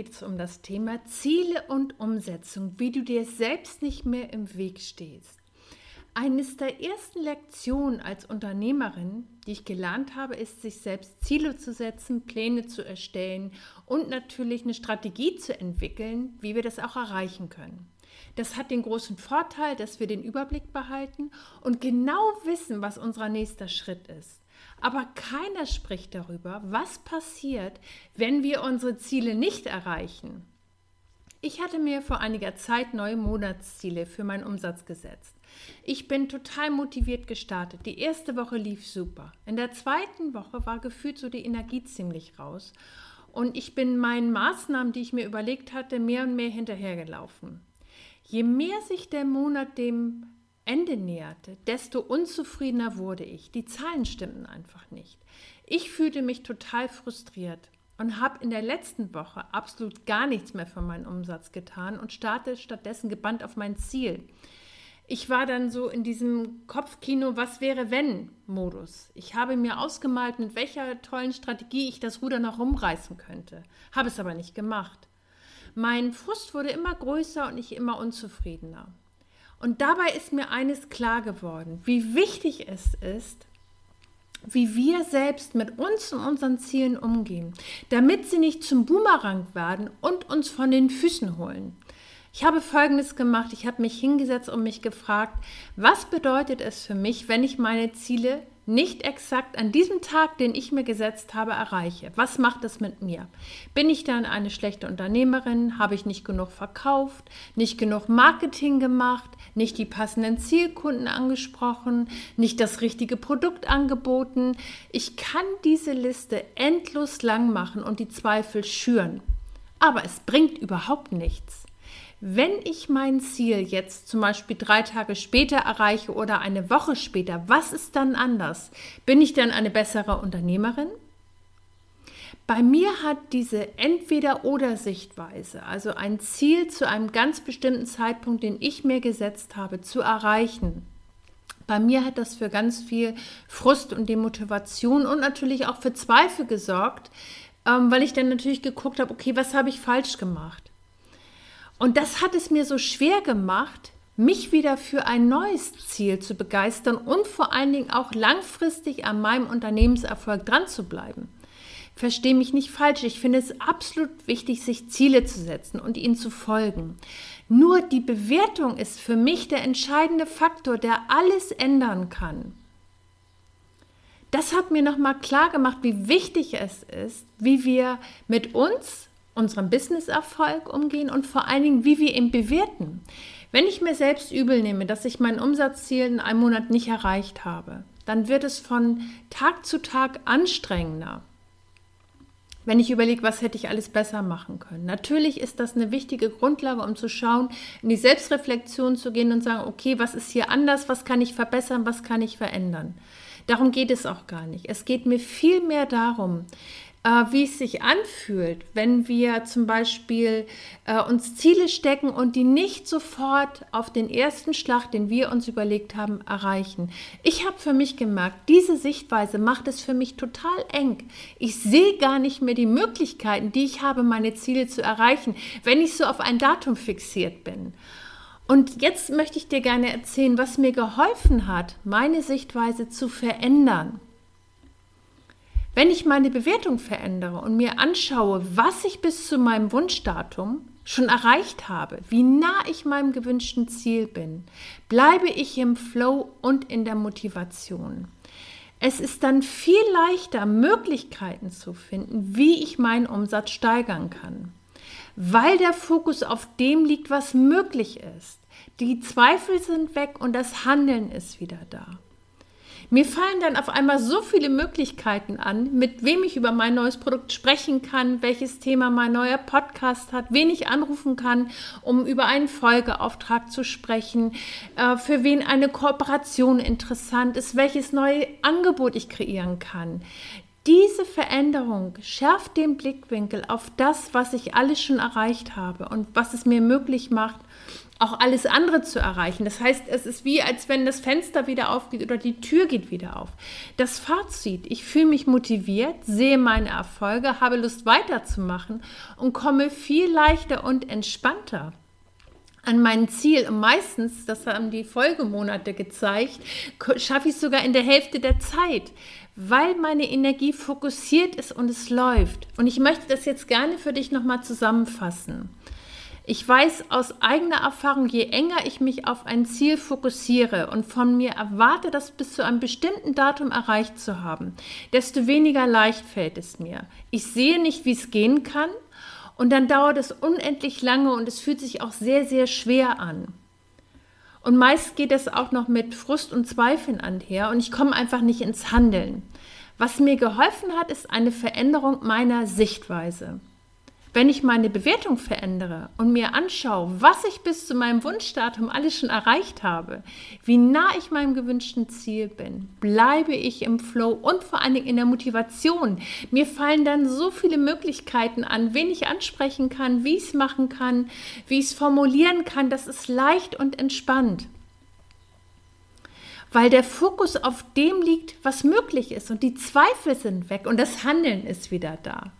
Geht es um das Thema Ziele und Umsetzung, wie du dir selbst nicht mehr im Weg stehst. Eines der ersten Lektionen als Unternehmerin, die ich gelernt habe, ist, sich selbst Ziele zu setzen, Pläne zu erstellen und natürlich eine Strategie zu entwickeln, wie wir das auch erreichen können. Das hat den großen Vorteil, dass wir den Überblick behalten und genau wissen, was unser nächster Schritt ist. Aber keiner spricht darüber, was passiert, wenn wir unsere Ziele nicht erreichen. Ich hatte mir vor einiger Zeit neue Monatsziele für meinen Umsatz gesetzt. Ich bin total motiviert gestartet. Die erste Woche lief super. In der zweiten Woche war gefühlt so die Energie ziemlich raus. Und ich bin meinen Maßnahmen, die ich mir überlegt hatte, mehr und mehr hinterhergelaufen. Je mehr sich der Monat dem Ende näherte, desto unzufriedener wurde ich. Die Zahlen stimmten einfach nicht. Ich fühlte mich total frustriert und habe in der letzten Woche absolut gar nichts mehr für meinen Umsatz getan und starte stattdessen gebannt auf mein Ziel. Ich war dann so in diesem Kopfkino, was wäre wenn Modus. Ich habe mir ausgemalt, mit welcher tollen Strategie ich das Ruder noch rumreißen könnte, habe es aber nicht gemacht. Mein Frust wurde immer größer und ich immer unzufriedener. Und dabei ist mir eines klar geworden, wie wichtig es ist, wie wir selbst mit uns und unseren Zielen umgehen, damit sie nicht zum Boomerang werden und uns von den Füßen holen. Ich habe Folgendes gemacht. Ich habe mich hingesetzt und mich gefragt, was bedeutet es für mich, wenn ich meine Ziele nicht exakt an diesem Tag, den ich mir gesetzt habe, erreiche. Was macht das mit mir? Bin ich dann eine schlechte Unternehmerin? Habe ich nicht genug verkauft? Nicht genug Marketing gemacht? Nicht die passenden Zielkunden angesprochen? Nicht das richtige Produkt angeboten? Ich kann diese Liste endlos lang machen und die Zweifel schüren. Aber es bringt überhaupt nichts. Wenn ich mein Ziel jetzt zum Beispiel drei Tage später erreiche oder eine Woche später, was ist dann anders? Bin ich dann eine bessere Unternehmerin? Bei mir hat diese Entweder-oder-Sichtweise, also ein Ziel zu einem ganz bestimmten Zeitpunkt, den ich mir gesetzt habe, zu erreichen, bei mir hat das für ganz viel Frust und Demotivation und natürlich auch für Zweifel gesorgt, ähm, weil ich dann natürlich geguckt habe, okay, was habe ich falsch gemacht? Und das hat es mir so schwer gemacht, mich wieder für ein neues Ziel zu begeistern und vor allen Dingen auch langfristig an meinem Unternehmenserfolg dran zu bleiben. Verstehe mich nicht falsch, ich finde es absolut wichtig, sich Ziele zu setzen und ihnen zu folgen. Nur die Bewertung ist für mich der entscheidende Faktor, der alles ändern kann. Das hat mir nochmal klar gemacht, wie wichtig es ist, wie wir mit uns unserem Businesserfolg umgehen und vor allen Dingen, wie wir ihn bewerten. Wenn ich mir selbst übel nehme, dass ich mein Umsatzziel in einem Monat nicht erreicht habe, dann wird es von Tag zu Tag anstrengender. Wenn ich überlege, was hätte ich alles besser machen können. Natürlich ist das eine wichtige Grundlage, um zu schauen, in die Selbstreflexion zu gehen und sagen, okay, was ist hier anders, was kann ich verbessern, was kann ich verändern. Darum geht es auch gar nicht. Es geht mir viel mehr darum, wie es sich anfühlt, wenn wir zum Beispiel äh, uns Ziele stecken und die nicht sofort auf den ersten Schlag, den wir uns überlegt haben, erreichen. Ich habe für mich gemerkt, diese Sichtweise macht es für mich total eng. Ich sehe gar nicht mehr die Möglichkeiten, die ich habe, meine Ziele zu erreichen, wenn ich so auf ein Datum fixiert bin. Und jetzt möchte ich dir gerne erzählen, was mir geholfen hat, meine Sichtweise zu verändern. Wenn ich meine Bewertung verändere und mir anschaue, was ich bis zu meinem Wunschdatum schon erreicht habe, wie nah ich meinem gewünschten Ziel bin, bleibe ich im Flow und in der Motivation. Es ist dann viel leichter, Möglichkeiten zu finden, wie ich meinen Umsatz steigern kann, weil der Fokus auf dem liegt, was möglich ist. Die Zweifel sind weg und das Handeln ist wieder da. Mir fallen dann auf einmal so viele Möglichkeiten an, mit wem ich über mein neues Produkt sprechen kann, welches Thema mein neuer Podcast hat, wen ich anrufen kann, um über einen Folgeauftrag zu sprechen, äh, für wen eine Kooperation interessant ist, welches neue Angebot ich kreieren kann. Diese Veränderung schärft den Blickwinkel auf das, was ich alles schon erreicht habe und was es mir möglich macht, auch alles andere zu erreichen. Das heißt, es ist wie, als wenn das Fenster wieder aufgeht oder die Tür geht wieder auf. Das Fazit, ich fühle mich motiviert, sehe meine Erfolge, habe Lust weiterzumachen und komme viel leichter und entspannter an mein Ziel. Und meistens, das haben die Folgemonate gezeigt, schaffe ich es sogar in der Hälfte der Zeit, weil meine Energie fokussiert ist und es läuft. Und ich möchte das jetzt gerne für dich nochmal zusammenfassen. Ich weiß aus eigener Erfahrung, je enger ich mich auf ein Ziel fokussiere und von mir erwarte, das bis zu einem bestimmten Datum erreicht zu haben, desto weniger leicht fällt es mir. Ich sehe nicht, wie es gehen kann und dann dauert es unendlich lange und es fühlt sich auch sehr, sehr schwer an. Und meist geht es auch noch mit Frust und Zweifeln einher und ich komme einfach nicht ins Handeln. Was mir geholfen hat, ist eine Veränderung meiner Sichtweise. Wenn ich meine Bewertung verändere und mir anschaue, was ich bis zu meinem Wunschdatum alles schon erreicht habe, wie nah ich meinem gewünschten Ziel bin, bleibe ich im Flow und vor allen Dingen in der Motivation. Mir fallen dann so viele Möglichkeiten an, wen ich ansprechen kann, wie ich es machen kann, wie ich es formulieren kann. Das ist leicht und entspannt weil der Fokus auf dem liegt, was möglich ist und die Zweifel sind weg und das Handeln ist wieder da.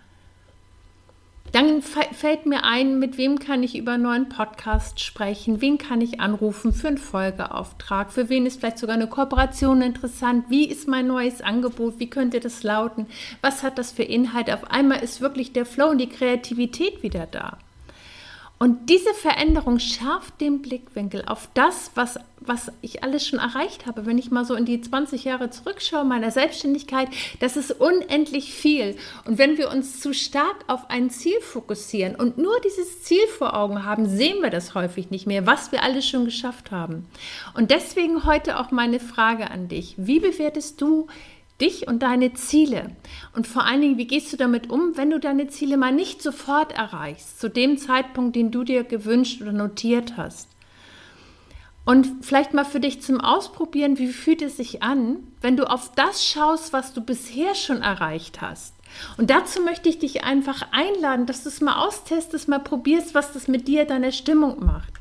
Dann fällt mir ein, mit wem kann ich über einen neuen Podcast sprechen, wen kann ich anrufen für einen Folgeauftrag, für wen ist vielleicht sogar eine Kooperation interessant, wie ist mein neues Angebot, wie könnte das lauten, was hat das für Inhalt. Auf einmal ist wirklich der Flow und die Kreativität wieder da. Und diese Veränderung schärft den Blickwinkel auf das, was, was ich alles schon erreicht habe. Wenn ich mal so in die 20 Jahre zurückschaue meiner Selbstständigkeit, das ist unendlich viel. Und wenn wir uns zu stark auf ein Ziel fokussieren und nur dieses Ziel vor Augen haben, sehen wir das häufig nicht mehr, was wir alles schon geschafft haben. Und deswegen heute auch meine Frage an dich. Wie bewertest du dich und deine Ziele. Und vor allen Dingen, wie gehst du damit um, wenn du deine Ziele mal nicht sofort erreichst, zu dem Zeitpunkt, den du dir gewünscht oder notiert hast. Und vielleicht mal für dich zum Ausprobieren, wie fühlt es sich an, wenn du auf das schaust, was du bisher schon erreicht hast. Und dazu möchte ich dich einfach einladen, dass du es mal austestest, mal probierst, was das mit dir, deiner Stimmung macht.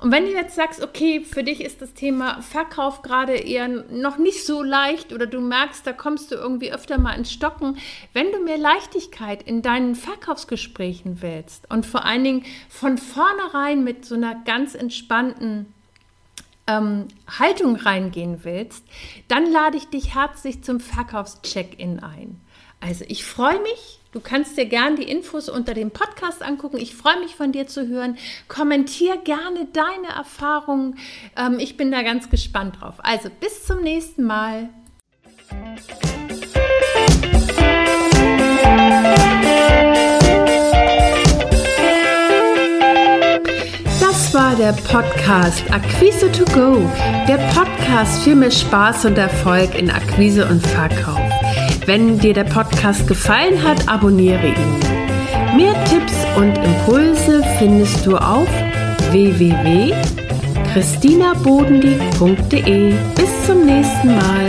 Und wenn du jetzt sagst, okay, für dich ist das Thema Verkauf gerade eher noch nicht so leicht oder du merkst, da kommst du irgendwie öfter mal ins Stocken, wenn du mehr Leichtigkeit in deinen Verkaufsgesprächen willst und vor allen Dingen von vornherein mit so einer ganz entspannten ähm, Haltung reingehen willst, dann lade ich dich herzlich zum Verkaufscheck-in ein. Also ich freue mich, Du kannst dir gerne die Infos unter dem Podcast angucken. Ich freue mich von dir zu hören. Kommentier gerne deine Erfahrungen. Ähm, ich bin da ganz gespannt drauf. Also bis zum nächsten Mal. Das war der Podcast Akquise to Go, der Podcast für mehr Spaß und Erfolg in Akquise und Verkauf. Wenn dir der Podcast gefallen hat, abonniere ihn. Mehr Tipps und Impulse findest du auf www.christinabodendieck.de. Bis zum nächsten Mal.